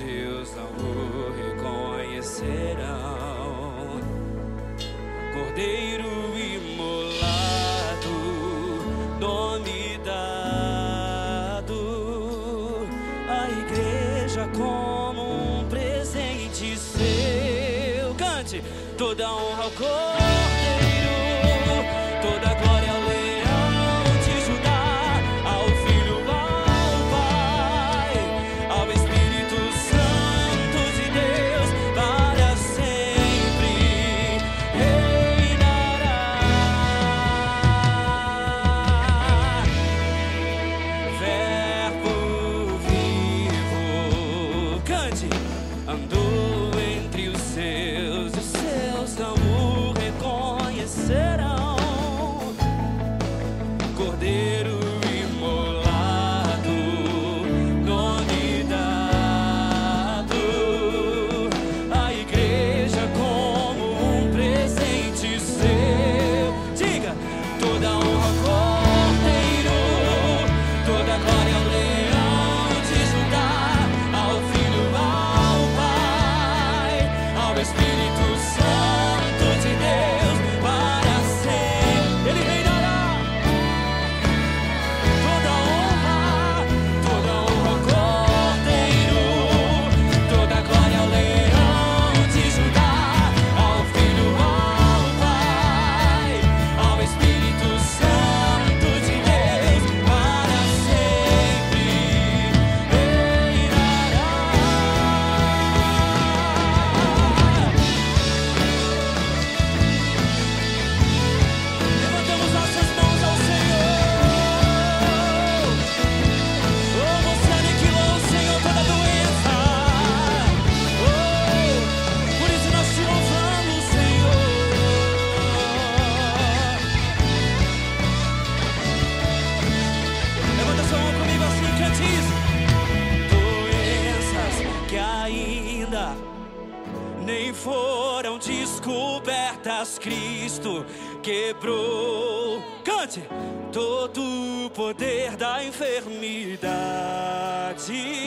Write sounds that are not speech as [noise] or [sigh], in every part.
seus não o reconhecerão. Cordeiro imolado, nome dado à igreja como um presente seu. Cante toda honra ao corpo. Enfermidade.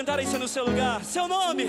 Cantar isso no seu lugar. Seu nome,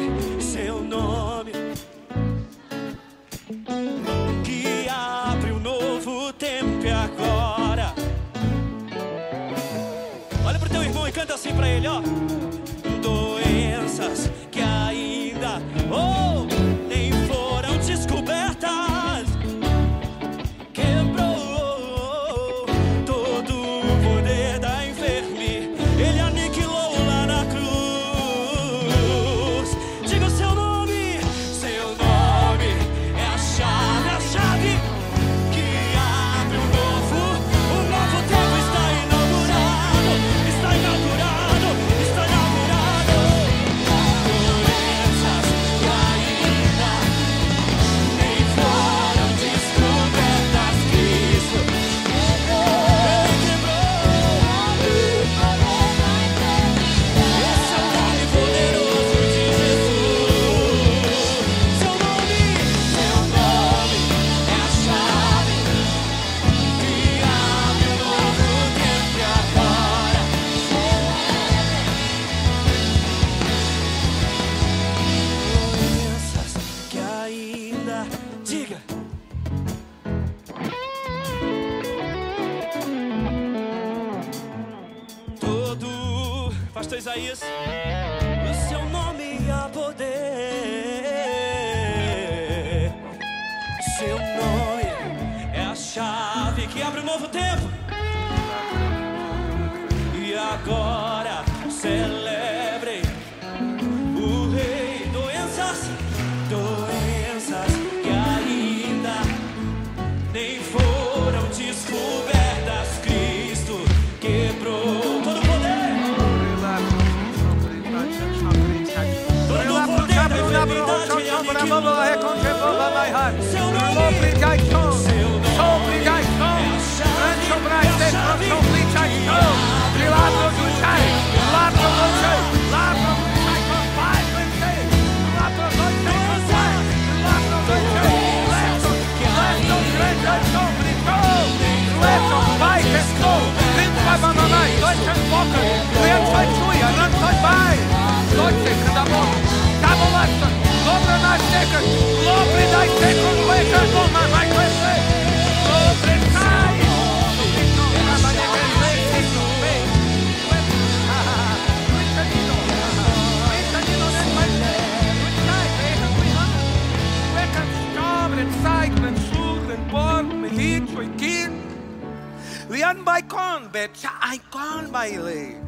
baile.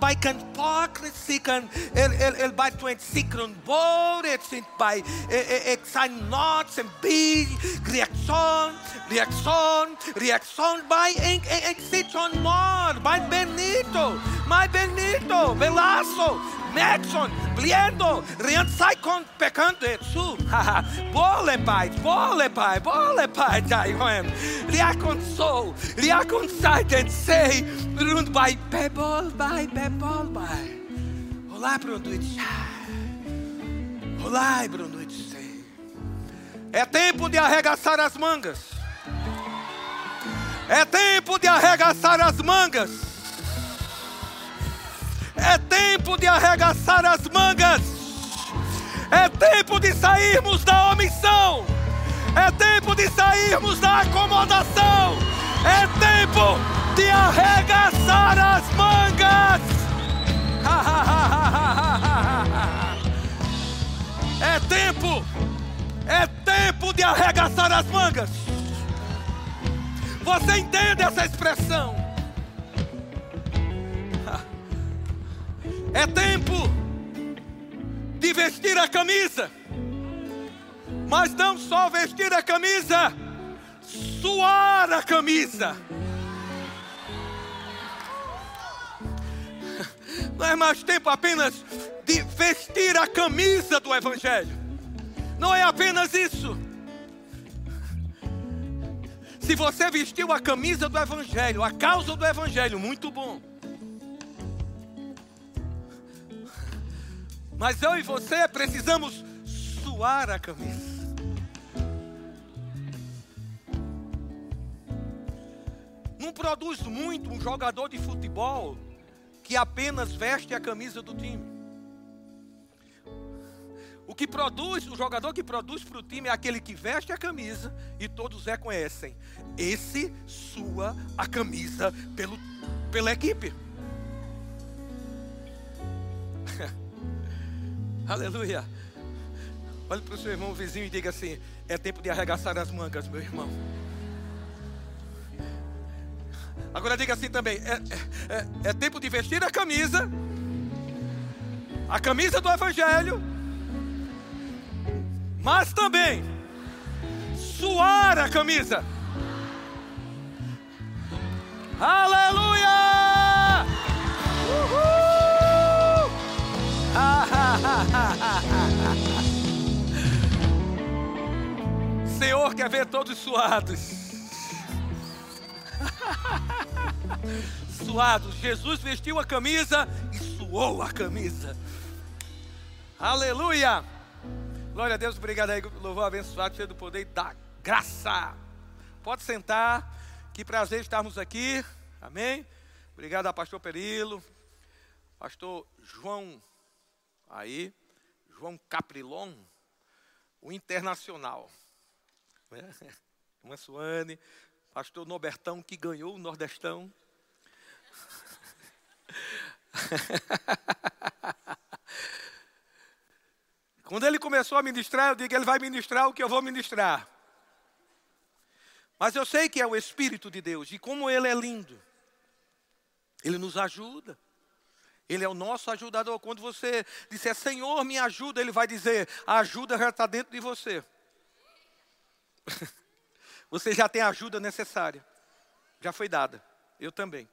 Wij kunnen parkelijk can el bij twint zieken boren, zijn bij eh, eh, zijn nots en bij reactie, reactie, reactie reaction. en en zit on maar, Benito, bij Benito, Velasco. Nexon, Bliendo, Rian Saikon, Pecante, Su, haha, [laughs] Bole Pai, Bole Pai, Bole Pai, Taiwan, Liakon So, Liakon Saiten, Sei, Rund Pebble by Pebble by. Olá, Brunuit. Olá, Sei. É tempo de arregaçar as mangas. É tempo de arregaçar as mangas. É tempo de arregaçar as mangas. É tempo de sairmos da omissão. É tempo de sairmos da acomodação. É tempo de arregaçar as mangas. [laughs] É tempo. É tempo de arregaçar as mangas. Você entende essa expressão? É tempo de vestir a camisa, mas não só vestir a camisa, suar a camisa. Não é mais tempo apenas de vestir a camisa do Evangelho, não é apenas isso. Se você vestiu a camisa do Evangelho, a causa do Evangelho, muito bom. Mas eu e você precisamos suar a camisa. Não produz muito um jogador de futebol que apenas veste a camisa do time. O que produz, o jogador que produz para o time é aquele que veste a camisa e todos reconhecem. Esse sua a camisa pelo, pela equipe. Aleluia. Olhe para o seu irmão vizinho e diga assim: é tempo de arregaçar as mangas, meu irmão. Agora diga assim também: é, é, é, é tempo de vestir a camisa, a camisa do Evangelho, mas também suar a camisa. Aleluia! [laughs] Senhor quer ver todos suados. suados. Jesus vestiu a camisa e suou a camisa. Aleluia! Glória a Deus, obrigado aí, louvor abençoado, cheio do poder e da graça. Pode sentar, que prazer estarmos aqui, amém? Obrigado ao pastor Perilo, pastor João, aí, João Caprilon, o internacional. Né? [laughs] Uma Suane, pastor Nobertão, que ganhou o Nordestão. [laughs] Quando ele começou a ministrar, eu digo, ele vai ministrar o que eu vou ministrar. Mas eu sei que é o Espírito de Deus, e como ele é lindo. Ele nos ajuda. Ele é o nosso ajudador. Quando você disser, Senhor, me ajuda, Ele vai dizer, a ajuda já está dentro de você. [laughs] Você já tem a ajuda necessária. Já foi dada. Eu também.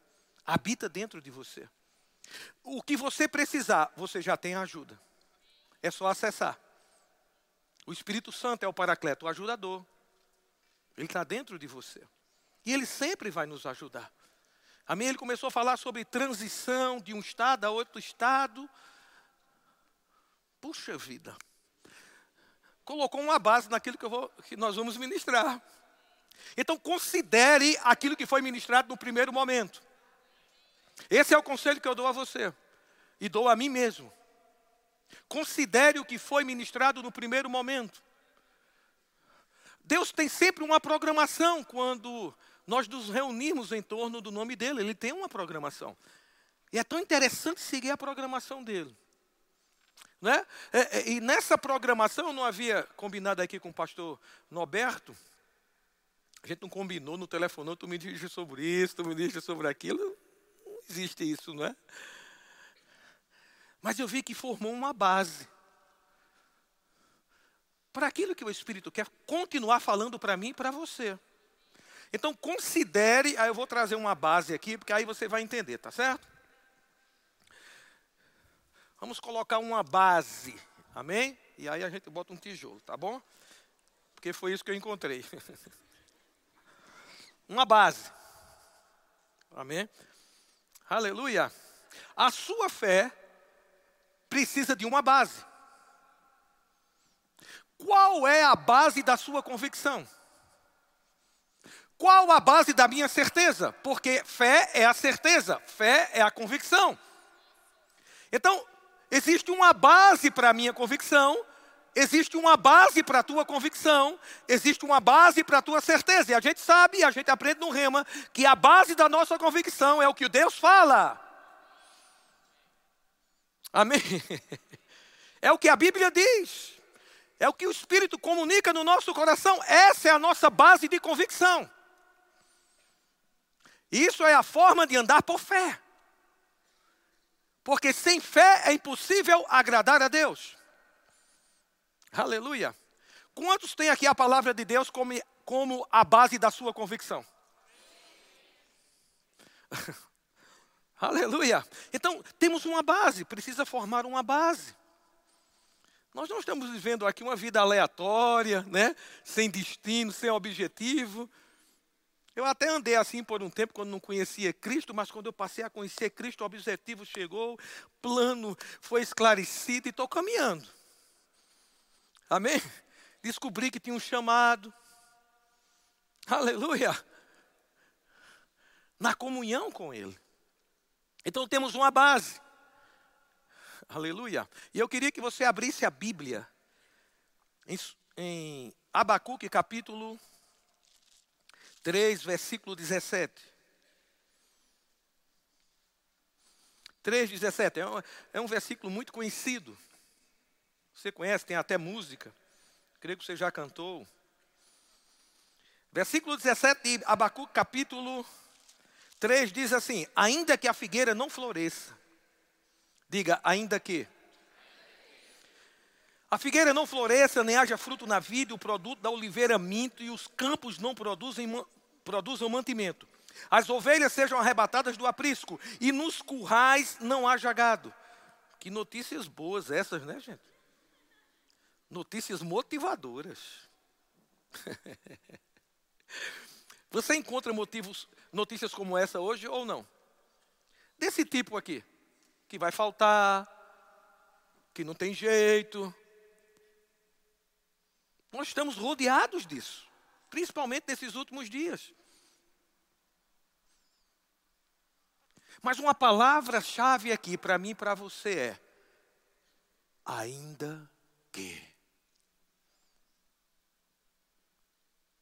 Habita dentro de você. O que você precisar, você já tem a ajuda. É só acessar. O Espírito Santo é o paracleto, o ajudador. Ele está dentro de você. E ele sempre vai nos ajudar. Amém? Ele começou a falar sobre transição de um estado a outro estado. Puxa vida. Colocou uma base naquilo que, vou, que nós vamos ministrar. Então considere aquilo que foi ministrado no primeiro momento. Esse é o conselho que eu dou a você. E dou a mim mesmo. Considere o que foi ministrado no primeiro momento. Deus tem sempre uma programação quando nós nos reunimos em torno do nome dele. Ele tem uma programação. E é tão interessante seguir a programação dele. Né? E nessa programação, eu não havia combinado aqui com o pastor Norberto. A gente não combinou, no telefonou, tu me diz sobre isso, tu me diz sobre aquilo. Não existe isso, não é? Mas eu vi que formou uma base para aquilo que o Espírito quer continuar falando para mim e para você. Então considere, aí eu vou trazer uma base aqui, porque aí você vai entender, tá certo? Vamos colocar uma base, amém? E aí a gente bota um tijolo, tá bom? Porque foi isso que eu encontrei. [laughs] uma base, amém? Aleluia. A sua fé precisa de uma base. Qual é a base da sua convicção? Qual a base da minha certeza? Porque fé é a certeza, fé é a convicção. Então, existe uma base para a minha convicção, existe uma base para a tua convicção, existe uma base para a tua certeza. E a gente sabe, a gente aprende no rema, que a base da nossa convicção é o que Deus fala. Amém? [laughs] É o que a Bíblia diz. É o que o Espírito comunica no nosso coração. Essa é a nossa base de convicção. Isso é a forma de andar por fé. Porque sem fé é impossível agradar a Deus. Aleluia. Quantos têm aqui a palavra de Deus como, como a base da sua convicção? [laughs] Aleluia. Então, temos uma base, precisa formar uma base. Nós não estamos vivendo aqui uma vida aleatória, né? sem destino, sem objetivo. Eu até andei assim por um tempo quando não conhecia Cristo, mas quando eu passei a conhecer Cristo, o objetivo chegou, plano foi esclarecido e estou caminhando. Amém? Descobri que tinha um chamado. Aleluia! Na comunhão com Ele. Então temos uma base. Aleluia. E eu queria que você abrisse a Bíblia em, em Abacuque capítulo 3, versículo 17. 3, 17. É um, é um versículo muito conhecido. Você conhece, tem até música. Creio que você já cantou. Versículo 17 de Abacuque, capítulo 3, diz assim: Ainda que a figueira não floresça, diga, ainda que. A figueira não floresça, nem haja fruto na vida, o produto da oliveira minto, e os campos não produzem, produzam mantimento. As ovelhas sejam arrebatadas do aprisco, e nos currais não haja gado. Que notícias boas essas, né, gente? Notícias motivadoras. [laughs] Você encontra motivos, notícias como essa hoje ou não? Desse tipo aqui, que vai faltar, que não tem jeito, nós estamos rodeados disso, principalmente nesses últimos dias. Mas uma palavra-chave aqui para mim e para você é: ainda que.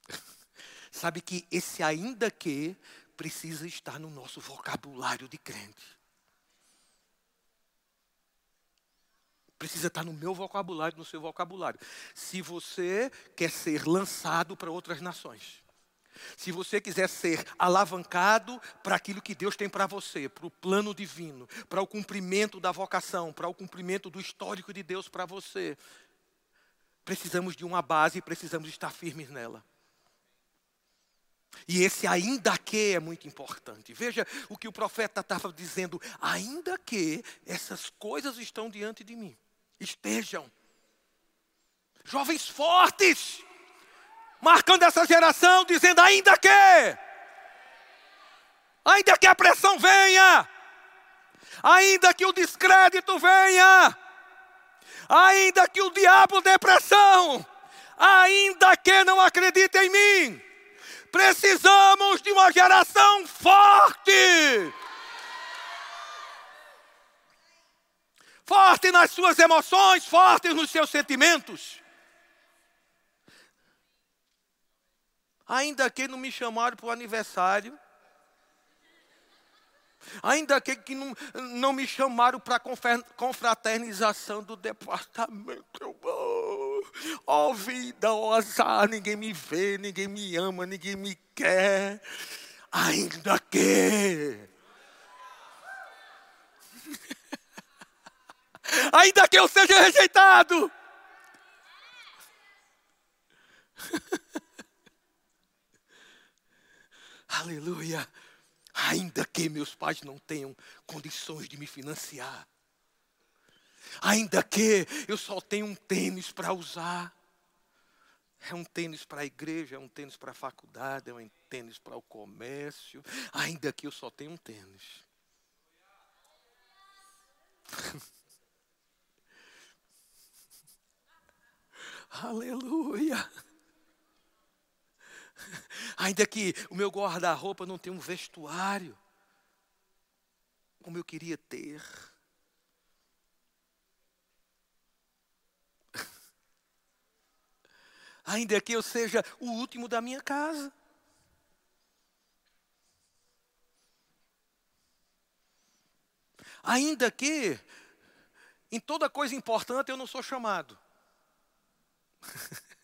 [laughs] Sabe que esse ainda que precisa estar no nosso vocabulário de crente. Precisa estar no meu vocabulário, no seu vocabulário. Se você quer ser lançado para outras nações, se você quiser ser alavancado para aquilo que Deus tem para você, para o plano divino, para o cumprimento da vocação, para o cumprimento do histórico de Deus para você, precisamos de uma base e precisamos estar firmes nela. E esse ainda que é muito importante. Veja o que o profeta estava dizendo: ainda que essas coisas estão diante de mim estejam. Jovens fortes, marcando essa geração, dizendo: ainda que, ainda que a pressão venha, ainda que o descrédito venha, ainda que o diabo dê pressão, ainda que não acredite em mim, precisamos de uma geração forte. forte nas suas emoções, forte nos seus sentimentos. Ainda que não me chamaram para o aniversário, ainda que, que não, não me chamaram para a confraternização do departamento, ó oh, vida, ó oh, azar, ninguém me vê, ninguém me ama, ninguém me quer, ainda que. [laughs] Ainda que eu seja rejeitado. [laughs] Aleluia. Ainda que meus pais não tenham condições de me financiar. Ainda que eu só tenha um tênis para usar. É um tênis para a igreja, é um tênis para a faculdade, é um tênis para o comércio. Ainda que eu só tenha um tênis. [laughs] Aleluia. Ainda que o meu guarda-roupa não tenha um vestuário, como eu queria ter. [laughs] Ainda que eu seja o último da minha casa. Ainda que em toda coisa importante eu não sou chamado. [laughs]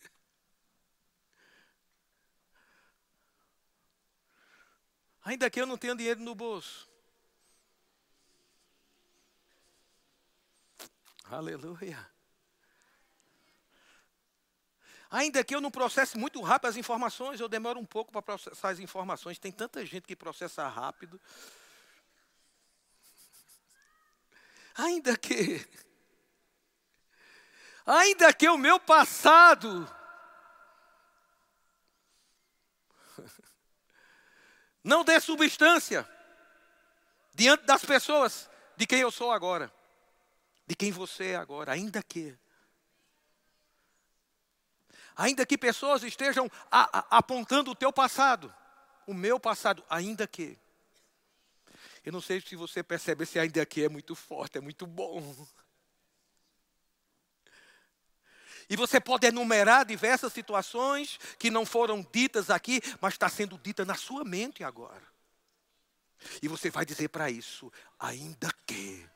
Ainda que eu não tenha dinheiro no bolso. Aleluia. Ainda que eu não processe muito rápido as informações, eu demoro um pouco para processar as informações. Tem tanta gente que processa rápido. Ainda que ainda que o meu passado não dê substância diante das pessoas de quem eu sou agora, de quem você é agora, ainda que. Ainda que pessoas estejam a, a, apontando o teu passado, o meu passado, ainda que. Eu não sei se você percebe se ainda que é muito forte, é muito bom. E você pode enumerar diversas situações que não foram ditas aqui, mas está sendo dita na sua mente agora. E você vai dizer para isso, ainda que.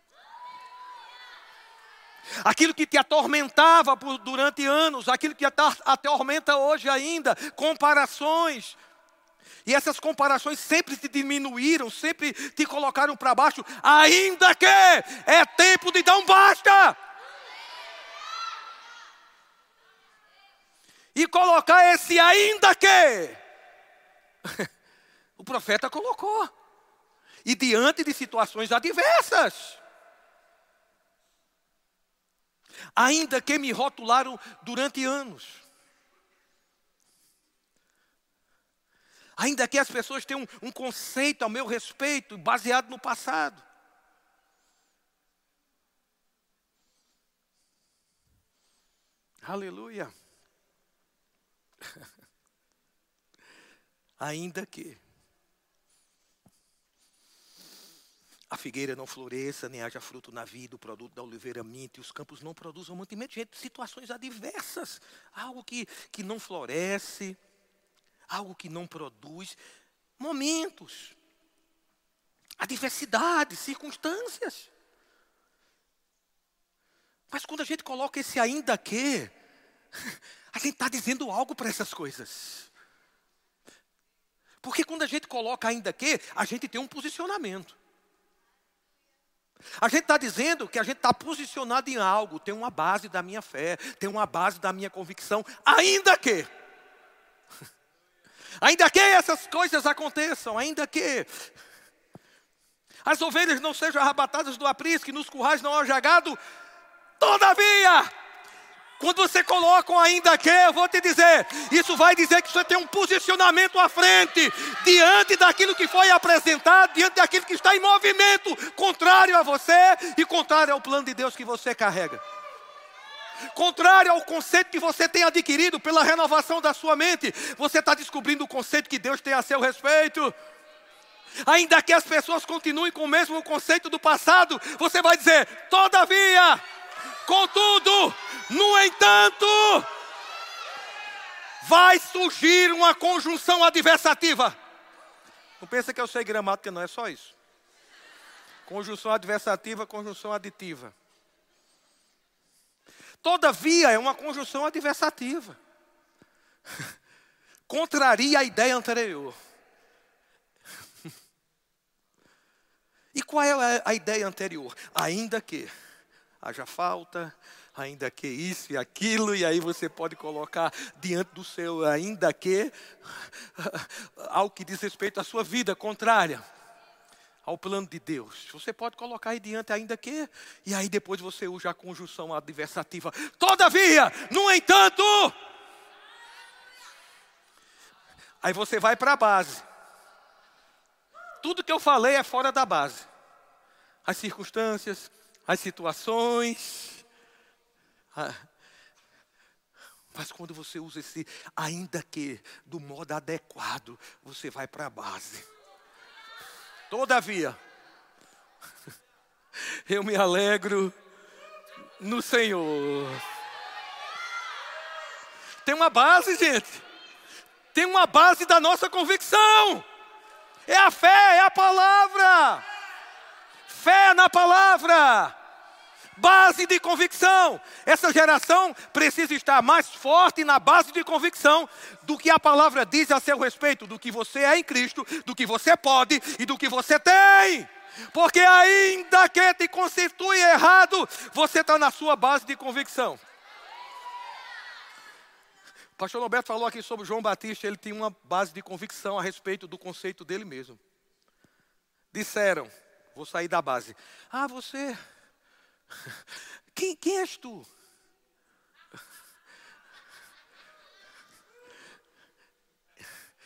Aquilo que te atormentava por, durante anos, aquilo que te atormenta hoje ainda, comparações. E essas comparações sempre te diminuíram, sempre te colocaram para baixo, ainda que é tempo de dar um basta. E colocar esse ainda que. [laughs] o profeta colocou. E diante de situações adversas. Ainda que me rotularam durante anos. Ainda que as pessoas tenham um, conceito a meu respeito baseado no passado. Aleluia. [laughs] Ainda que a figueira não floresça, nem haja fruto na vida, o produto da oliveira minte, os campos não produzam mantimento. Gente, situações adversas, algo que, que não floresce, algo que não produz, momentos, adversidades, circunstâncias. Mas quando a gente coloca esse ainda que, [laughs] a gente está dizendo algo para essas coisas. Porque quando a gente coloca ainda que, a gente tem um posicionamento. A gente está dizendo que a gente está posicionado em algo, tem uma base da minha fé, tem uma base da minha convicção, ainda que. [laughs] Ainda que essas coisas aconteçam, ainda que as ovelhas não sejam arrebatadas do aprisco, que nos currais não haja gado, todavia, quando você coloca um ainda que, eu vou te dizer, isso vai dizer que você tem um posicionamento à frente, diante daquilo que foi apresentado, diante daquilo que está em movimento, contrário a você e contrário ao plano de Deus que você carrega. Contrário ao conceito que você tem adquirido pela renovação da sua mente, você está descobrindo o conceito que Deus tem a seu respeito. Ainda que as pessoas continuem com o mesmo conceito do passado, você vai dizer: todavia, contudo, no entanto, vai surgir uma conjunção adversativa. Não pensa que eu sei gramática, não é só isso. Conjunção adversativa, conjunção aditiva. Todavia é uma conjunção adversativa. [laughs] Contraria a ideia anterior. [laughs] E qual é a ideia anterior? Ainda que haja falta, ainda que isso e aquilo, e aí você pode colocar diante do seu ainda que [laughs] algo que diz respeito à sua vida contrária ao plano de Deus. Você pode colocar aí diante ainda que, e aí depois você usa a conjunção adversativa. Todavia, no entanto, aí você vai para a base. Tudo que eu falei é fora da base. As circunstâncias, as situações. Mas quando você usa esse ainda que do modo adequado, você vai para a base. Todavia, [laughs] eu me alegro no Senhor. Tem uma base, gente. Tem uma base da nossa convicção. É a fé, é a palavra. Fé na palavra base de convicção. Essa geração precisa estar mais forte na base de convicção do que a palavra diz a seu respeito, do que você é em Cristo, do que você pode e do que você tem. Porque ainda que te constitui errado, você está na sua base de convicção. O pastor Roberto falou aqui sobre João Batista, ele tinha uma base de convicção a respeito do conceito dele mesmo. Disseram, vou sair da base. Ah, você quem, quem és tu?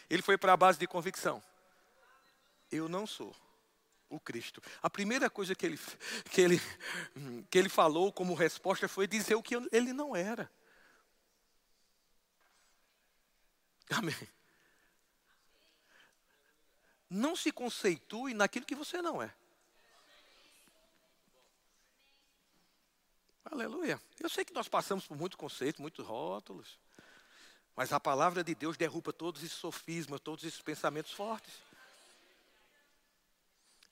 Ele foi para a base de convicção. Eu não sou o Cristo. A primeira coisa que ele, que ele, que ele falou como resposta foi dizer o que ele não era. Amém. Não se conceitue naquilo que você não é. Aleluia. Eu sei que nós passamos por muitos conceitos, muitos rótulos. Mas a palavra de Deus derruba todos esses sofismas, todos esses pensamentos fortes.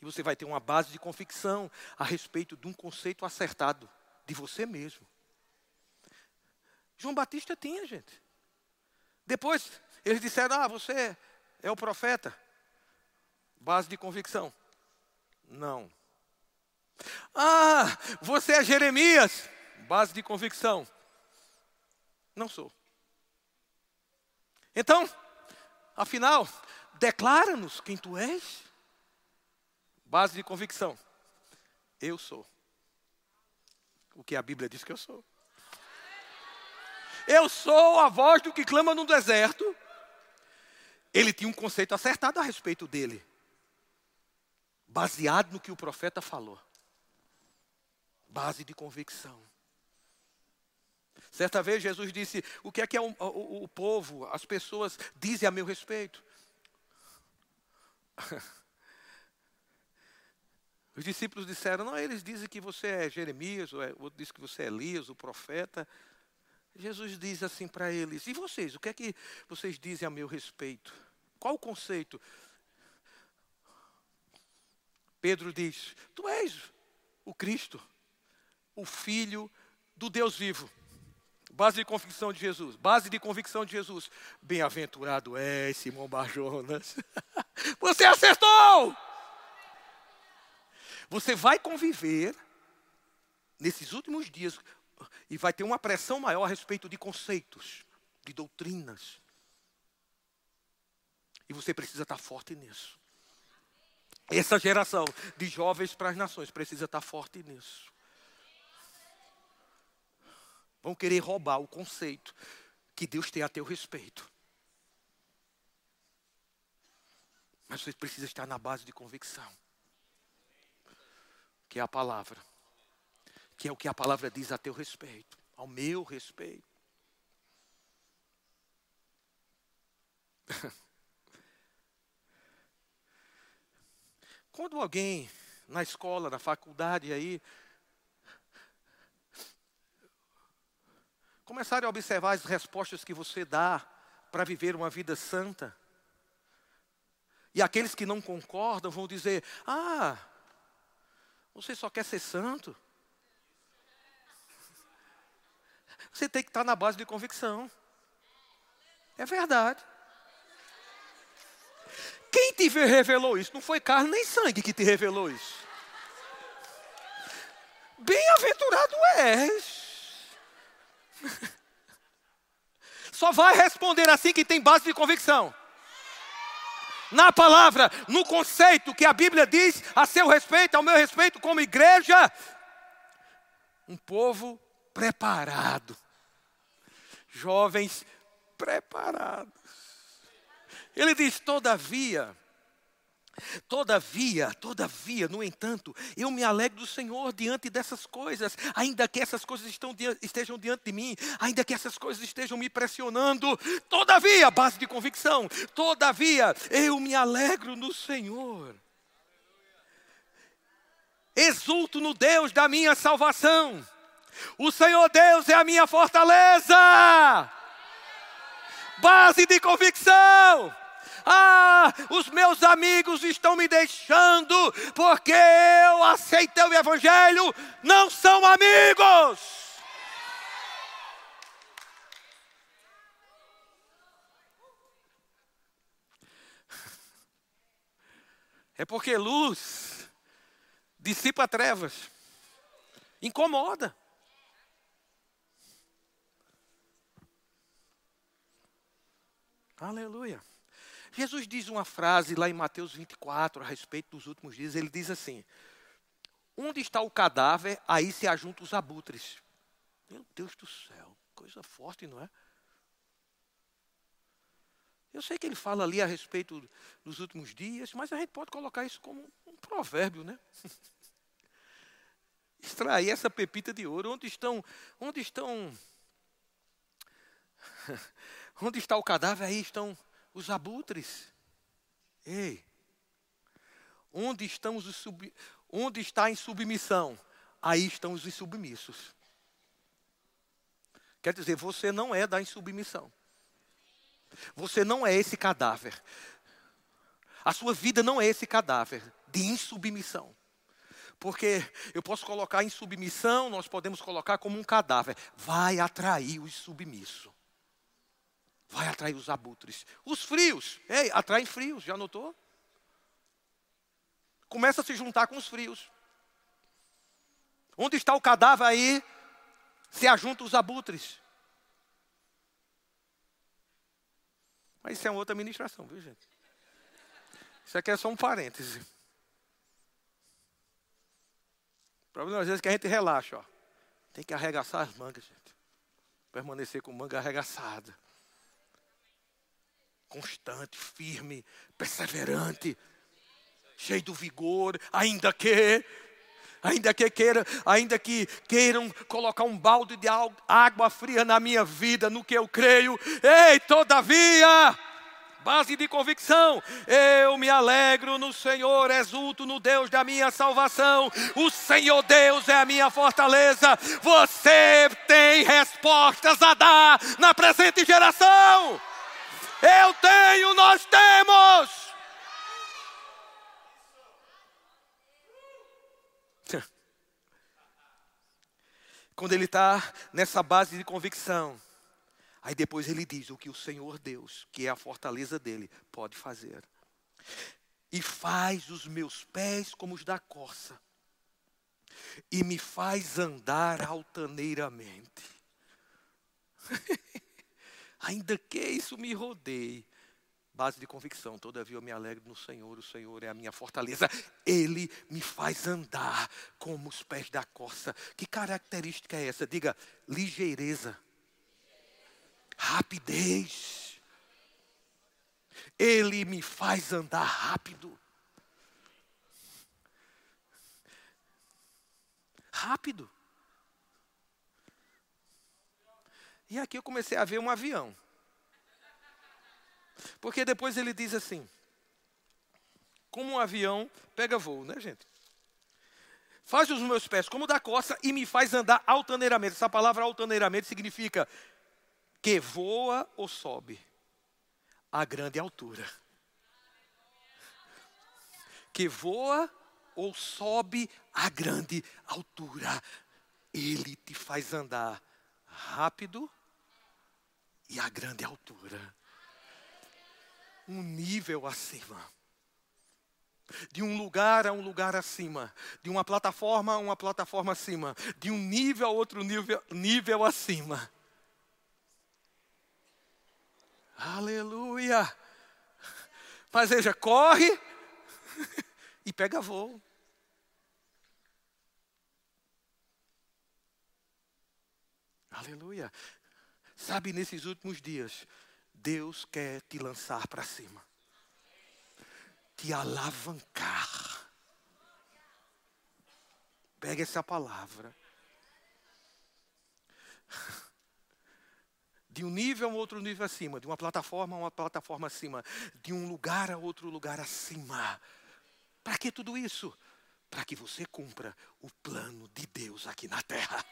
E você vai ter uma base de convicção a respeito de um conceito acertado de você mesmo. João Batista tinha, gente. Depois, eles disseram: Ah, você é o profeta. Base de convicção. Não. Ah, você é Jeremias. Base de convicção. Não sou. Então, afinal, declara-nos quem tu és. Base de convicção. Eu sou. O que a Bíblia diz que eu sou. Eu sou a voz do que clama no deserto. Ele tinha um conceito acertado a respeito dele, baseado no que o profeta falou. Base de convicção. Certa vez Jesus disse: O que é que é o, o, o povo, as pessoas dizem a meu respeito? [laughs] Os discípulos disseram: Não, eles dizem que você é Jeremias, ou é, outro diz que você é Elias, o profeta. Jesus diz assim para eles: E vocês, o que é que vocês dizem a meu respeito? Qual o conceito? Pedro diz: Tu és o Cristo, o Filho do Deus vivo. Base de convicção de Jesus. Base de convicção de Jesus. Bem-aventurado é Simão Barjonas. [laughs] Você acertou! Você vai conviver nesses últimos dias e vai ter uma pressão maior a respeito de conceitos, de doutrinas. E você precisa estar forte nisso. Essa geração de jovens para as nações precisa estar forte nisso. Vão querer roubar o conceito que Deus tem a teu respeito. Mas você precisa estar na base de convicção que é a palavra, que é o que a palavra diz a teu respeito, ao meu respeito. [laughs] Quando alguém na escola, na faculdade aí, começarem a observar as respostas que você dá para viver uma vida santa, e aqueles que não concordam vão dizer: Ah, você só quer ser santo? Você tem que estar na base de convicção. É verdade. Quem te revelou isso? Não foi carne nem sangue que te revelou isso. Bem-aventurado és. [laughs] Só vai responder assim que tem base de convicção na palavra, no conceito que a Bíblia diz a seu respeito, ao meu respeito, como igreja, um povo preparado, jovens preparados. Ele diz: todavia, Todavia, todavia, no entanto, eu me alegro do Senhor diante dessas coisas, ainda que essas coisas estejam diante de mim, ainda que essas coisas estejam me pressionando, todavia, base de convicção, todavia, eu me alegro no Senhor. Exulto no Deus da minha salvação. O Senhor Deus é a minha fortaleza. Base de convicção. Ah, os meus amigos estão me deixando porque eu aceitei o Evangelho. Não são amigos. É porque luz dissipa trevas, incomoda. Aleluia. Jesus diz uma frase lá em Mateus 24 a respeito dos últimos dias. Ele diz assim: Onde está o cadáver, aí se ajuntam os abutres. Meu Deus do céu, coisa forte, não é? Eu sei que ele fala ali a respeito dos últimos dias, mas a gente pode colocar isso como um provérbio, né? [laughs] Extrair essa pepita de ouro. Onde estão, onde estão, [laughs] onde está o cadáver? Aí estão os abutres. Ei, onde estamos os sub, onde está em submissão? Aí estão os insubmissos. Quer dizer, você não é da insubmissão. Você não é esse cadáver. A sua vida não é esse cadáver de insubmissão. Porque eu posso colocar em submissão, nós podemos colocar como um cadáver. Vai atrair os submissos. Vai atrair os abutres. Os frios. Ei, atraem frios, já notou? Começa a se juntar com os frios. Onde está o cadáver aí, se ajunta os abutres. Mas isso é outra ministração, viu gente? Isso aqui é só um parêntese. O problema às vezes é que a gente relaxa, ó. Tem que arregaçar as mangas, gente. Permanecer com manga arregaçada. Constante, firme, perseverante, cheio do vigor, ainda que ainda que queira, ainda que queiram colocar um balde de água fria na minha vida, no que eu creio. Ei, todavia, base de convicção. Eu me alegro no Senhor, exulto no Deus da minha salvação. O Senhor Deus é a minha fortaleza. Você tem respostas a dar na presente geração. Eu tenho, nós temos. [laughs] Quando ele está nessa base de convicção, aí depois ele diz o que o Senhor Deus, que é a fortaleza dele, pode fazer. E faz os meus pés como os da corça, e me faz andar altaneiramente. [laughs] Ainda que isso me rodeie, base de convicção. Todavia eu me alegro no Senhor, o Senhor é a minha fortaleza. Ele me faz andar como os pés da corça. Que característica é essa? Diga, ligeireza, rapidez. Ele me faz andar rápido. Rápido. E aqui eu comecei a ver um avião. Porque depois ele diz assim: como um avião pega voo, né, gente? Faz os meus pés como da costa e me faz andar altaneiramente. Essa palavra altaneiramente significa que voa ou sobe a grande altura. Que voa ou sobe a grande altura. Ele te faz andar rápido e a grande altura um nível acima. De um lugar a um lugar acima, de uma plataforma a uma plataforma acima, de um nível a outro nível, nível acima. Aleluia! Mas veja, corre [laughs] e pega voo. Aleluia. Sabe, nesses últimos dias, Deus quer te lançar para cima, te alavancar. Pega essa palavra. De um nível a outro nível acima, de uma plataforma a uma plataforma acima, de um lugar a outro lugar acima. Para que tudo isso? Para que você cumpra o plano de Deus aqui na terra.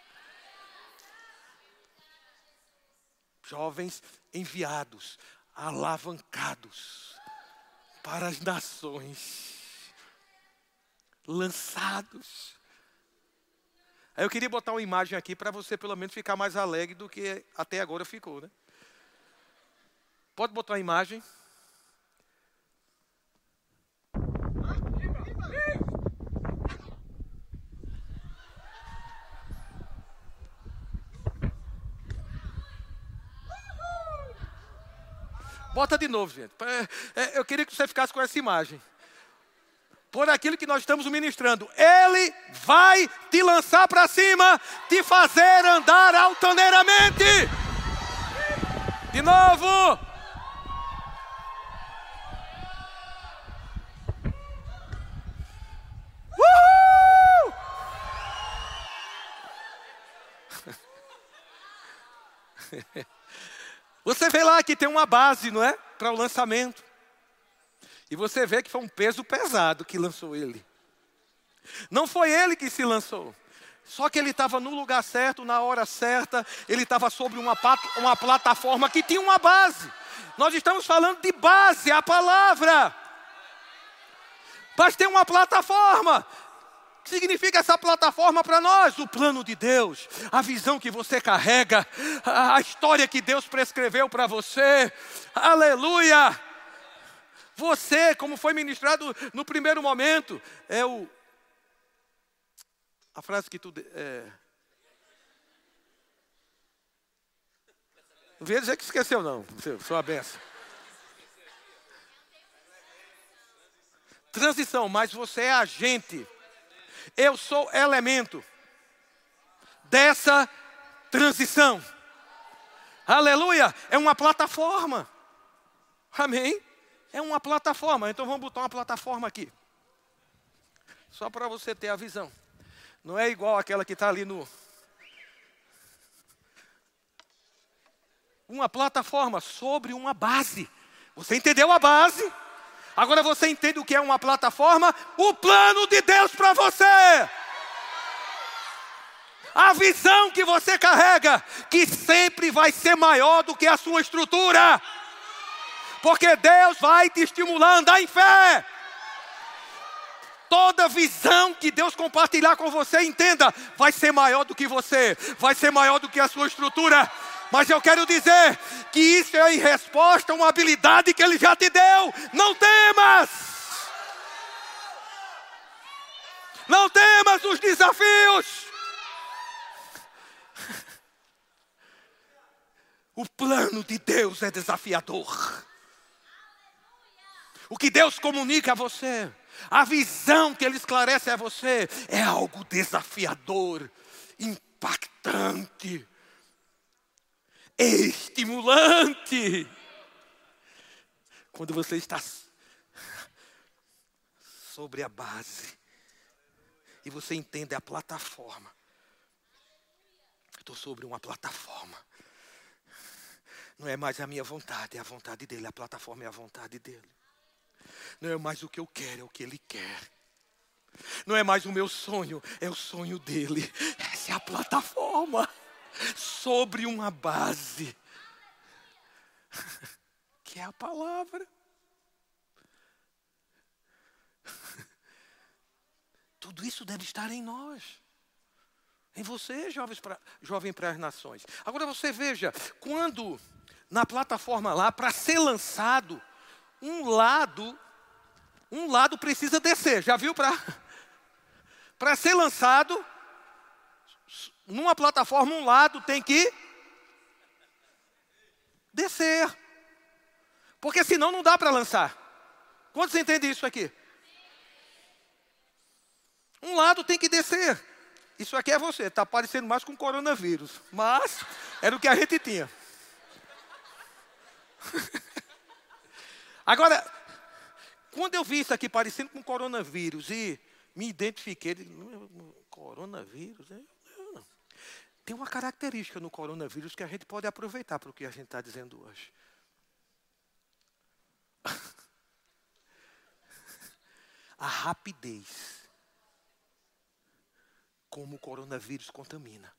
Jovens enviados, alavancados para as nações, lançados. Aí eu queria botar uma imagem aqui para você pelo menos ficar mais alegre do que até agora ficou, né? Pode botar uma imagem? Bota de novo, gente. É, é, eu queria que você ficasse com essa imagem. Por aquilo que nós estamos ministrando. Ele vai te lançar para cima, te fazer andar altaneiramente. De novo. Uhul! [laughs] Você vê lá que tem uma base, não é? Para o lançamento. E você vê que foi um peso pesado que lançou ele. Não foi ele que se lançou. Só que ele estava no lugar certo, na hora certa, ele estava sobre uma, uma plataforma que tinha uma base. Nós estamos falando de base, a palavra. Mas tem uma plataforma. Significa essa plataforma para nós? O plano de Deus, a visão que você carrega, a história que Deus prescreveu para você. Aleluia! Você, como foi ministrado no primeiro momento, é o. A frase que tu. É, não venha dizer que esqueceu, não. Sua benção. Transição, mas você é agente. Eu sou elemento dessa transição. Aleluia! É uma plataforma. Amém? É uma plataforma. Então vamos botar uma plataforma aqui. Só para você ter a visão. Não é igual aquela que está ali no. Uma plataforma sobre uma base. Você entendeu a base? Agora você entende o que é uma plataforma? O plano de Deus para você. A visão que você carrega, que sempre vai ser maior do que a sua estrutura. Porque Deus vai te estimular a em fé. Toda visão que Deus compartilhar com você, entenda, vai ser maior do que você, vai ser maior do que a sua estrutura. Mas eu quero dizer que isso é em resposta a uma habilidade que Ele já te deu. Não temas! Não temas os desafios! O plano de Deus é desafiador. O que Deus comunica a você, a visão que Ele esclarece a você, é algo desafiador, impactante, estimulante. Quando você está sobre a base e você entende a plataforma. Estou sobre uma plataforma. Não é mais a minha vontade, é a vontade dele. A plataforma é a vontade dele. Não é mais o que eu quero, é o que ele quer. Não é mais o meu sonho, é o sonho dele. Essa é a plataforma. Sobre uma base. [laughs] Que é a palavra. [laughs] Tudo isso deve estar em nós. Em você, jovens pra, jovem para as nações. Agora você veja, quando na plataforma lá, para ser lançado, um lado, um lado precisa descer. Já viu para [laughs] para ser lançado numa plataforma um lado tem que descer. Porque senão não dá para lançar. Quantos entendem isso aqui? Um lado tem que descer. Isso aqui é você, está parecendo mais com coronavírus. Mas era o que a gente tinha. [laughs] Agora, quando eu vi isso aqui parecendo com coronavírus e me identifiquei, digo, coronavírus? É? Tem uma característica no coronavírus que a gente pode aproveitar para o que a gente está dizendo hoje. [laughs] A rapidez como o coronavírus contamina.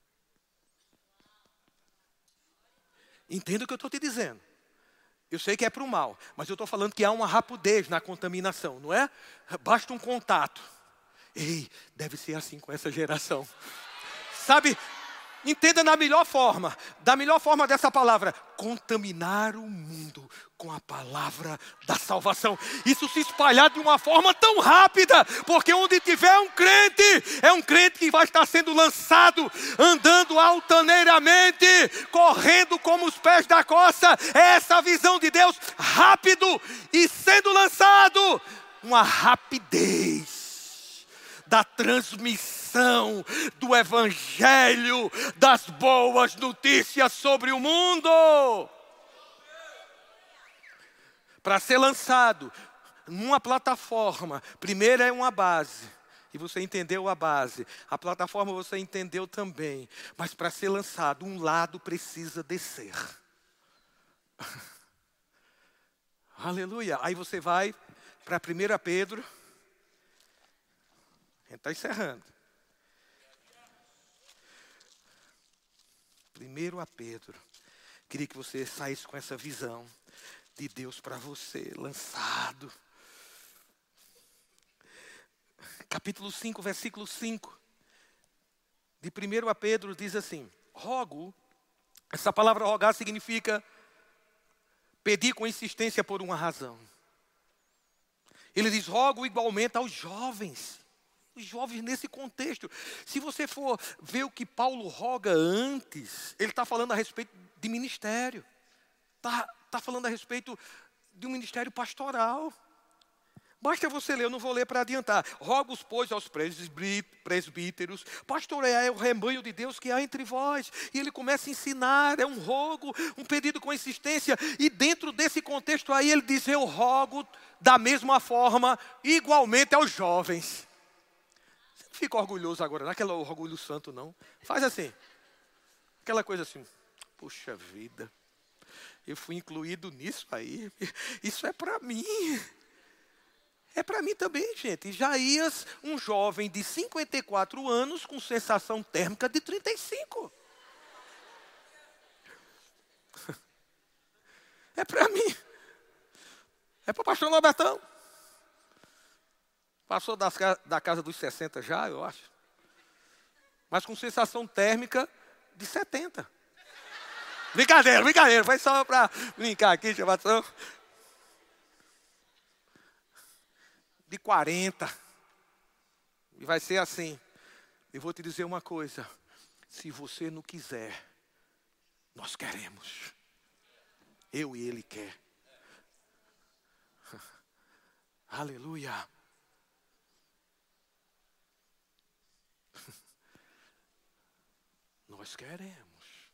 Entenda o que eu estou te dizendo. Eu sei que é para o mal, mas eu estou falando que há uma rapidez na contaminação, não é? Basta um contato. Ei, deve ser assim com essa geração. Sabe, entenda na melhor forma, da melhor forma dessa palavra, contaminar o mundo com a palavra da salvação. Isso se espalhar de uma forma tão rápida, porque onde tiver um crente, é um crente que vai estar sendo lançado, andando altaneiramente, correndo como os pés da coça. É essa visão de Deus, rápido e sendo lançado, uma rapidez da transmissão do Evangelho, das boas notícias sobre o mundo. Para ser lançado numa plataforma, primeiro é uma base. E você entendeu a base. A plataforma você entendeu também. Mas para ser lançado, um lado precisa descer. [laughs] Aleluia. Aí você vai para 1 Pedro. A gente está encerrando. Primeiro a Pedro. Queria que você saísse com essa visão de Deus para você, lançado. capítulo 5, versículo 5. De 1 a Pedro diz assim: Rogo, essa palavra rogar significa pedir com insistência por uma razão. Ele diz: rogo igualmente aos jovens. Os jovens nesse contexto. Se você for ver o que Paulo roga antes, ele está falando a respeito de ministério. Está tá falando a respeito de um ministério pastoral. Basta você ler, eu não vou ler para adiantar. Rogos, pois, aos presbíteros, pastoreai o rebanho de Deus que há entre vós. E ele começa a ensinar, é um rogo, um pedido com insistência. E dentro desse contexto aí, ele diz: Eu rogo da mesma forma, igualmente aos jovens. Fica orgulhoso agora, não é aquele orgulho santo, não. Faz assim, aquela coisa assim, puxa vida, eu fui incluído nisso aí, isso é para mim. É para mim também, gente. Isaías, um jovem de 54 anos com sensação térmica de 35. [laughs] É para mim. É para o pastor Robertão. Passou das, da casa dos 60 já, eu acho. Mas com sensação térmica de 70. Brincadeira, brincadeira. Foi só para brincar aqui, chamação. de 40. E vai ser assim. Eu vou te dizer uma coisa: se você não quiser, nós queremos. Eu e ele quer. [laughs] Aleluia. Nós queremos.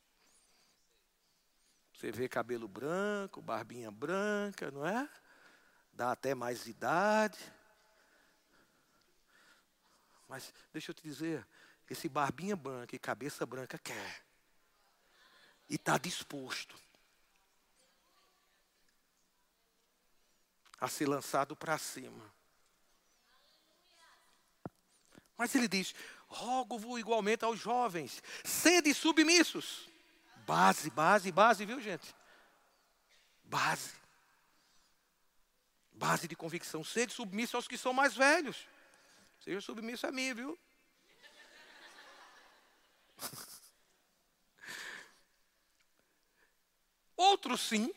Você vê cabelo branco, barbinha branca, não é? Dá até mais idade. Mas deixa eu te dizer, esse barbinha branca e cabeça branca quer. E está disposto a ser lançado para cima. Mas ele diz: rogo-vos igualmente aos jovens, sede submissos. Base, base, base, viu gente? Base. Base de convicção. Sede submisso aos que são mais velhos. Seja submisso a mim, viu? [laughs] Outros sim,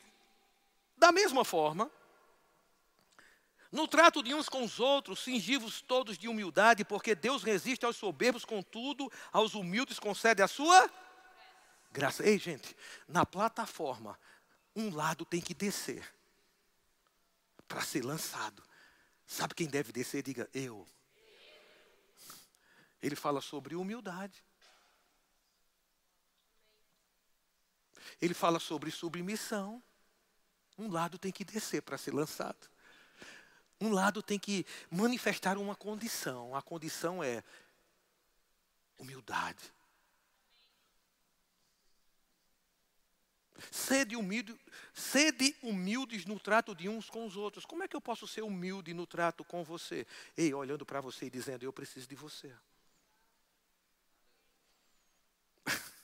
da mesma forma, no trato de uns com os outros, cingivos todos de humildade, porque Deus resiste aos soberbos, contudo, aos humildes concede a sua graça. Ei, gente, na plataforma, um lado tem que descer para ser lançado. Sabe quem deve descer? Diga, eu. Ele fala sobre humildade. Ele fala sobre submissão. Um lado tem que descer para ser lançado. Um lado tem que manifestar uma condição. A condição é humildade. Sede, humilde, sede humildes no trato de uns com os outros. Como é que eu posso ser humilde no trato com você? Ei, olhando para você e dizendo: Eu preciso de você. [laughs]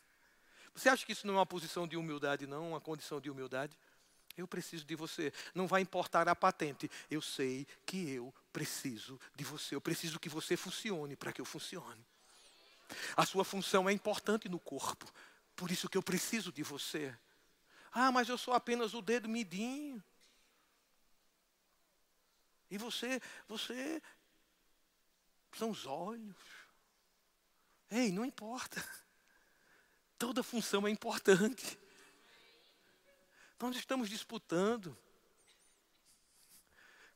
Você acha que isso não é uma posição de humildade, não? Uma condição de humildade? Eu preciso de você. Não vai importar a patente. Eu sei que eu preciso de você. Eu preciso que você funcione para que eu funcione. A sua função é importante no corpo. Por isso que eu preciso de você. Ah, mas eu sou apenas o dedo midinho. E você, você são os olhos. Ei, não importa. Toda função é importante. Nós estamos disputando.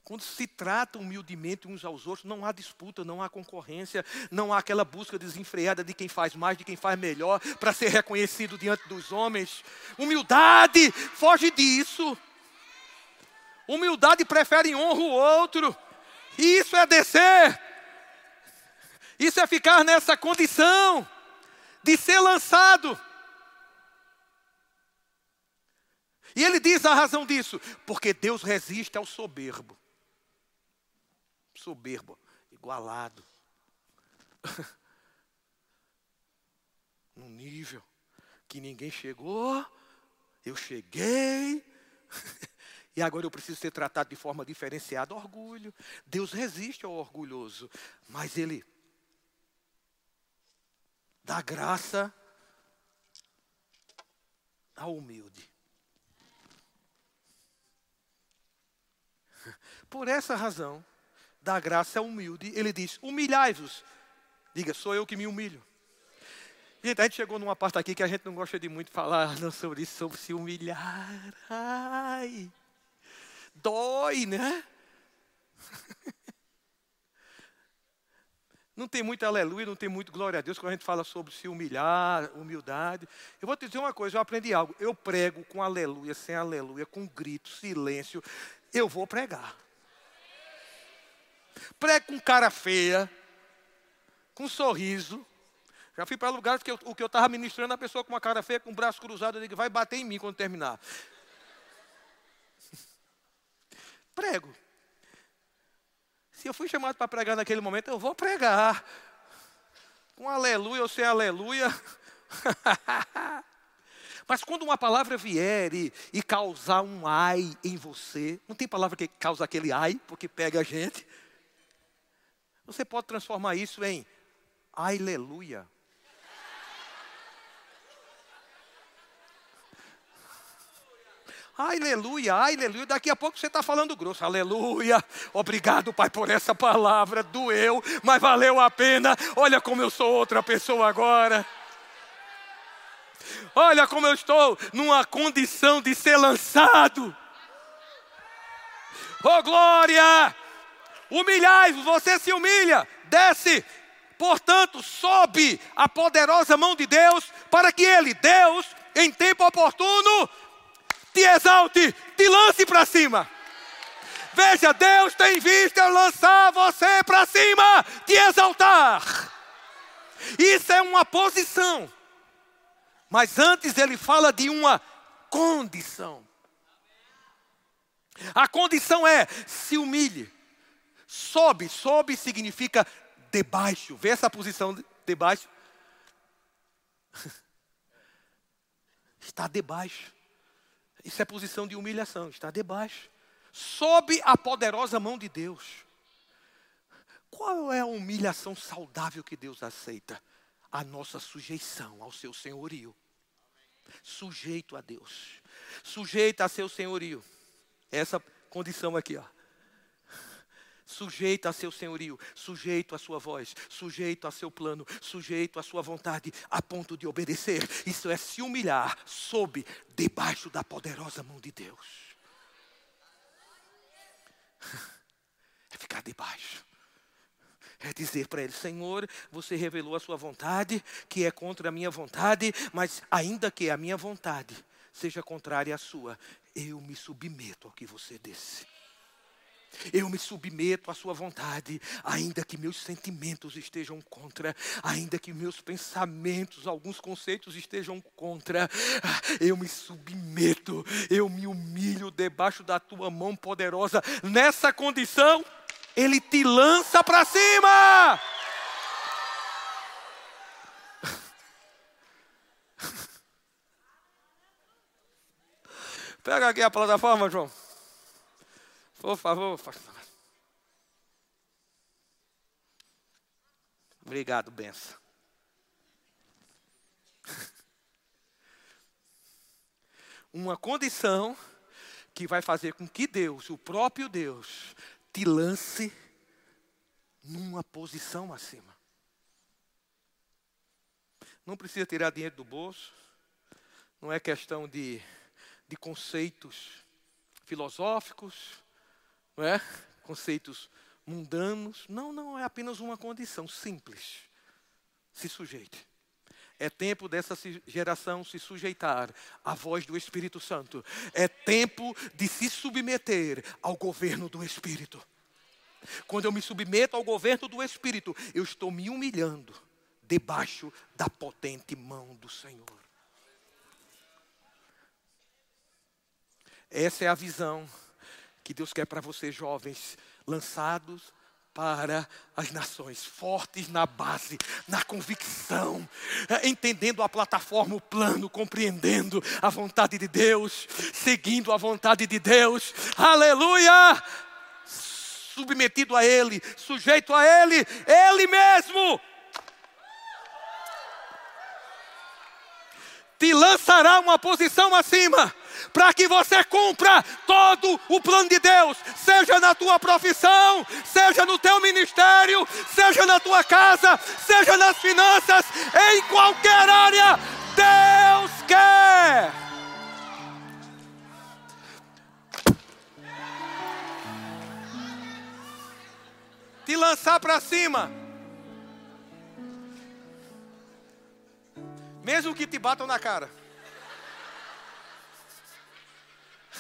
Quando se trata humildemente uns aos outros, não há disputa, não há concorrência, não há aquela busca desenfreada de quem faz mais, de quem faz melhor, para ser reconhecido diante dos homens. Humildade, foge disso. Humildade prefere honra o outro. E isso é descer. Isso é ficar nessa condição de ser lançado. E ele diz a razão disso: porque Deus resiste ao soberbo. Soberbo, igualado. [laughs] Num nível que ninguém chegou, eu cheguei. [laughs] E agora eu preciso ser tratado de forma diferenciada. Orgulho. Deus resiste ao orgulhoso, mas Ele dá graça ao humilde. Por essa razão, dá graça humilde. Ele diz: humilhai-vos. Diga, sou eu que me humilho. Gente, a gente chegou numa parte aqui que a gente não gosta de muito falar [laughs] não, sobre isso, sobre se humilhar. Ai, dói, né? [laughs] Não tem muito aleluia, não tem muito glória a Deus quando a gente fala sobre se humilhar, humildade. Eu vou te dizer uma coisa, eu aprendi algo. Eu prego com aleluia, sem aleluia, com grito, silêncio. Eu vou pregar. Prego com cara feia, com sorriso. Já fui para lugares que eu, o que eu estava ministrando, a pessoa com uma cara feia, com o braço cruzado, eu digo, vai bater em mim quando terminar. [laughs] Prego. Se eu fui chamado para pregar naquele momento, eu vou pregar. Com aleluia ou sem aleluia. [laughs] Mas quando uma palavra vier e, e, causar um ai em você, não tem palavra que causa aquele ai, porque pega a gente. Você pode transformar isso em aleluia. Aleluia, aleluia. Daqui a pouco você está falando grosso. Aleluia. Obrigado, Pai, por essa palavra. Doeu, mas valeu a pena. Olha como eu sou outra pessoa agora. Olha como eu estou numa condição de ser lançado. Oh glória! Humilhai-vos, você se humilha, desce. Portanto, sobe a poderosa mão de Deus para que Ele, Deus, em tempo oportuno, te exalte, te lance para cima. Veja, Deus tem visto eu lançar você para cima, te exaltar. Isso é uma posição. Mas antes ele fala de uma condição. A condição é se humilhe. Sobe, sobe significa debaixo. Vê essa posição debaixo. [laughs] Está debaixo. Isso é posição de humilhação, está debaixo. Sob a poderosa mão de Deus. Qual é a humilhação saudável que Deus aceita? A nossa sujeição ao seu senhorio. Sujeito a Deus. Sujeito a seu senhorio. Essa condição aqui, ó sujeito a seu senhorio, sujeito à sua voz, sujeito a seu plano, sujeito à sua vontade, a ponto de obedecer. Isso é se humilhar sob, debaixo da poderosa mão de Deus. [laughs] É ficar debaixo. É dizer para ele: Senhor, você revelou a sua vontade, que é contra a minha vontade, mas ainda que a minha vontade seja contrária à sua, eu me submeto ao que você disse. Eu me submeto à sua vontade, ainda que meus sentimentos estejam contra, ainda que meus pensamentos, alguns conceitos estejam contra. Eu me submeto, eu me humilho debaixo da tua mão poderosa. Nessa condição, ele te lança para cima. [laughs] Pega aqui a plataforma, João. Por favor. Obrigado, benção. [laughs] Uma condição que vai fazer com que Deus, o próprio Deus, te lance numa posição acima. Não precisa tirar dinheiro do bolso, não é questão de, de conceitos filosóficos, não é? conceitos mundanos. Não, não, é apenas uma condição simples. Se sujeite. É tempo dessa geração se sujeitar à voz do Espírito Santo. É tempo de se submeter ao governo do Espírito. Quando eu me submeto ao governo do Espírito, eu estou me humilhando debaixo da potente mão do Senhor. Essa é a visão que Deus quer para vocês, jovens, lançados para as nações, fortes na base, na convicção, eh, entendendo a plataforma, o plano, compreendendo a vontade de Deus, seguindo a vontade de Deus, aleluia! Submetido a Ele, sujeito a Ele, Ele mesmo. Te lançará uma posição acima para que você cumpra todo o plano de Deus, seja na tua profissão, seja no teu ministério, seja na tua casa, seja nas finanças, em qualquer área, Deus quer. Te lançar para cima. Mesmo que te batam na cara.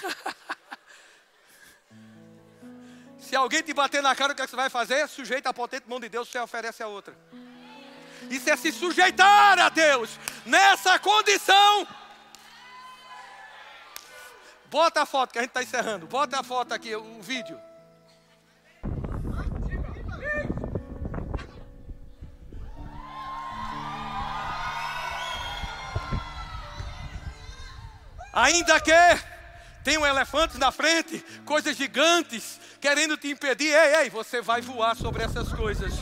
[laughs] Se alguém te bater na cara, o que, é que você vai fazer? Sujeita a potente mão de Deus, você oferece a outra. Isso é se sujeitar a Deus nessa condição. Bota a foto que a gente está encerrando. Bota a foto aqui, o vídeo. Ainda que tem um elefante na frente, coisas gigantes querendo te impedir. Ei, ei, você vai voar sobre essas coisas.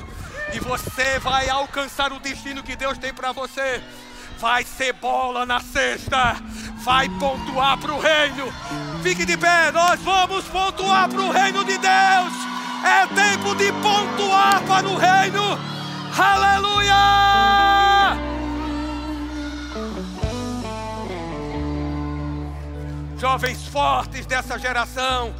E você vai alcançar o destino que Deus tem para você. Vai ser bola na cesta. Vai pontuar para o reino. Fique de pé, nós vamos pontuar para o reino de Deus. É tempo de pontuar para o reino. Aleluia! Jovens fortes dessa geração,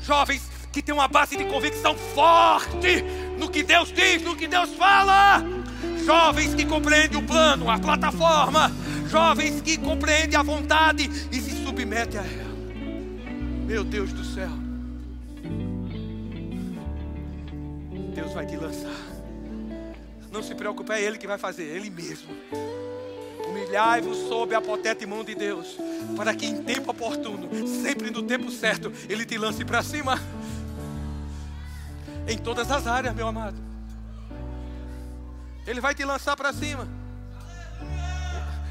jovens que têm uma base de convicção forte no que Deus diz, no que Deus fala, jovens que compreendem o plano, a plataforma, jovens que compreendem a vontade e se submetem a ela. Meu Deus do céu, Deus vai te lançar. Não se preocupe, é Ele que vai fazer, Ele mesmo. Humilhai-vos sob a potente mão de Deus, para que em tempo oportuno, sempre no tempo certo, Ele te lance para cima. Em todas as áreas, meu amado. Ele vai te lançar para cima.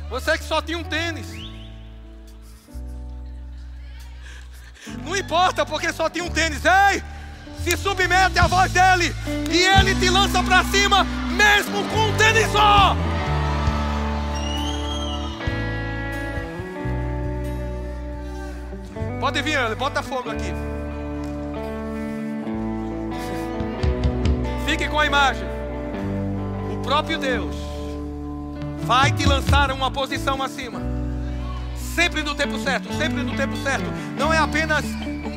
Você que só tinha um tênis. Não importa porque só tinha um tênis. Ei! Se submete à voz dele e ele te lança para cima, mesmo com um tênis só. Pode vir, bota fogo aqui. Fique com a imagem. O próprio Deus vai te lançar uma posição acima. Sempre no tempo certo, sempre no tempo certo. Não é apenas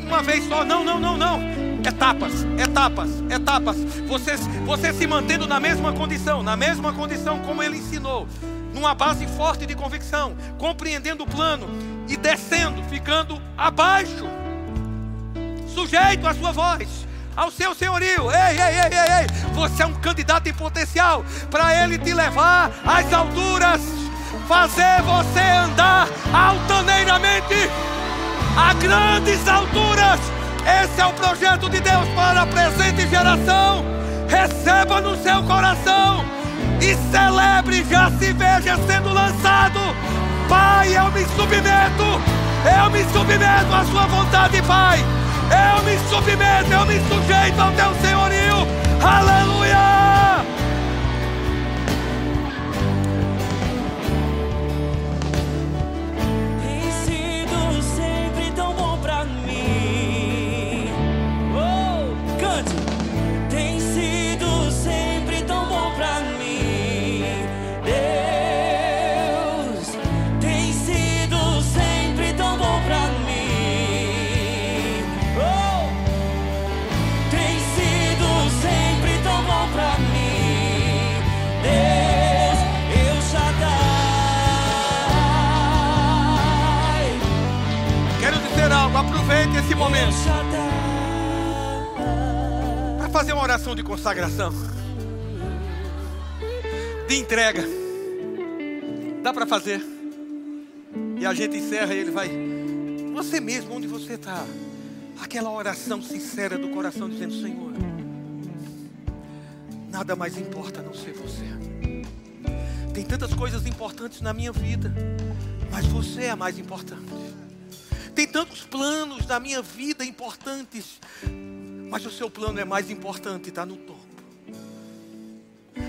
uma vez só. Não, não, não, não. Etapas, etapas, etapas. Você, você se mantendo na mesma condição, na mesma condição como ele ensinou numa base forte de convicção, compreendendo o plano e descendo, ficando abaixo, sujeito à sua voz, ao seu senhorio. Ei, ei, ei, ei, ei. Você é um candidato em potencial para ele te levar às alturas, fazer você andar altaneiramente a grandes alturas. Esse é o projeto de Deus para a presente geração. Receba no seu coração e celebre, já se veja sendo lançado. Pai, eu me submeto, eu me submeto à Sua vontade, Pai. Eu me submeto, eu me sujeito ao Teu senhorio. Aleluia! Aproveite esse momento para fazer uma oração de consagração, de entrega. Dá para fazer. E a gente encerra e ele vai. Você mesmo, onde você está. Aquela oração sincera do coração dizendo: Senhor, nada mais importa a não ser você. Tem tantas coisas importantes na minha vida, mas você é a mais importante. Tem tantos planos na minha vida importantes, mas o seu plano é mais importante, está no topo.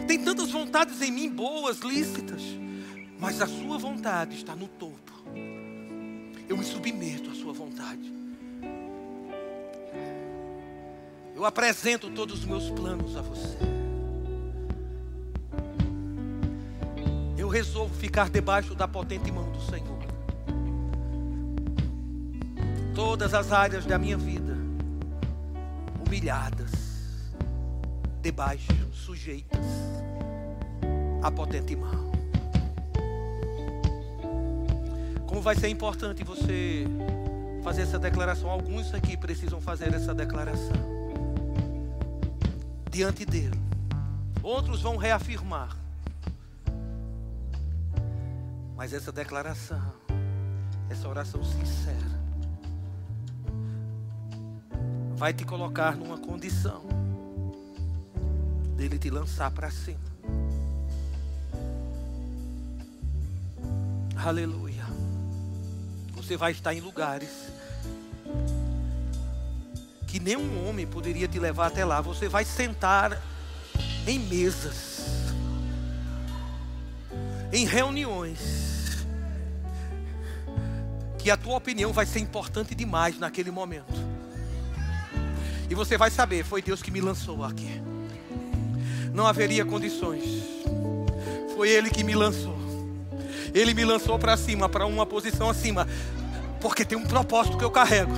Tem tantas vontades em mim boas, lícitas, mas a sua vontade está no topo. Eu me submeto à sua vontade. Eu apresento todos os meus planos a você. Eu resolvo ficar debaixo da potente mão do Senhor. Todas as áreas da minha vida, humilhadas, debaixo, sujeitas à potente mão. Como vai ser importante você fazer essa declaração? Alguns aqui precisam fazer essa declaração diante dele. Outros vão reafirmar. Mas essa declaração, essa oração sincera, vai te colocar numa condição dele te lançar para cima. Aleluia. Você vai estar em lugares que nenhum homem poderia te levar até lá. Você vai sentar em mesas, em reuniões, que a tua opinião vai ser importante demais naquele momento. Você vai saber, foi Deus que me lançou aqui. Não haveria condições. Foi Ele que me lançou. Ele me lançou para cima, para uma posição acima, porque tem um propósito que eu carrego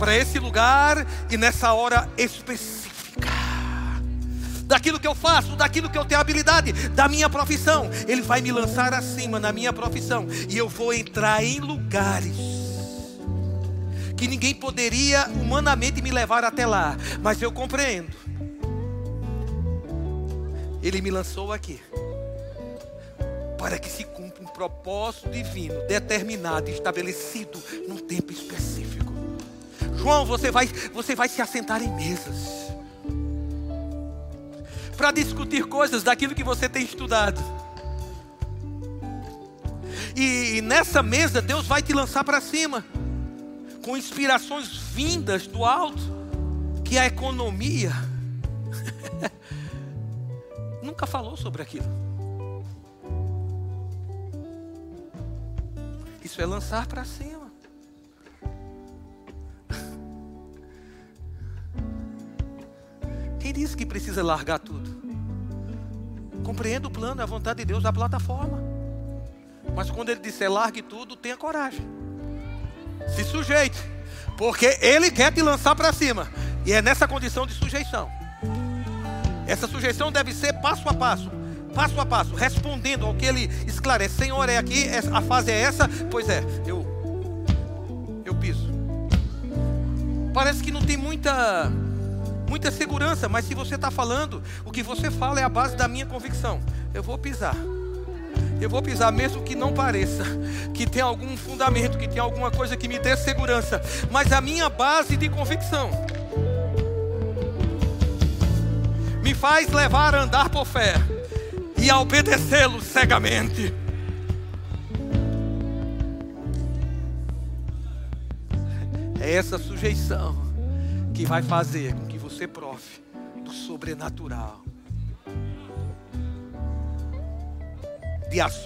para esse lugar e nessa hora específica. Daquilo que eu faço, daquilo que eu tenho habilidade, da minha profissão. Ele vai me lançar acima na minha profissão e eu vou entrar em lugares que ninguém poderia humanamente me levar até lá, mas eu compreendo. Ele me lançou aqui para que se cumpra um propósito divino, determinado, estabelecido num tempo específico. João, você vai, você vai se assentar em mesas para discutir coisas daquilo que você tem estudado. E, e nessa mesa Deus vai te lançar para cima com inspirações vindas do alto, que a economia [laughs] nunca falou sobre aquilo. Isso é lançar para cima. Quem disse que precisa largar tudo? Compreenda o plano, a vontade de Deus, a plataforma. Mas quando ele disser largue tudo, tenha coragem. Se sujeite. Porque ele quer te lançar para cima. E é nessa condição de sujeição. Essa sujeição deve ser passo a passo. Passo a passo, respondendo ao que ele esclarece. Senhor, é aqui, a fase é essa. Pois é, eu eu piso. Parece que não tem muita muita segurança, mas se você está falando, o que você fala é a base da minha convicção. Eu vou pisar. Eu vou pisar, mesmo que não pareça, que tem algum fundamento, que tem alguma coisa que me dê segurança, mas a minha base de convicção me faz levar a andar por fé e a obedecê-lo cegamente. É essa sujeição que vai fazer com você prove do sobrenatural, de ações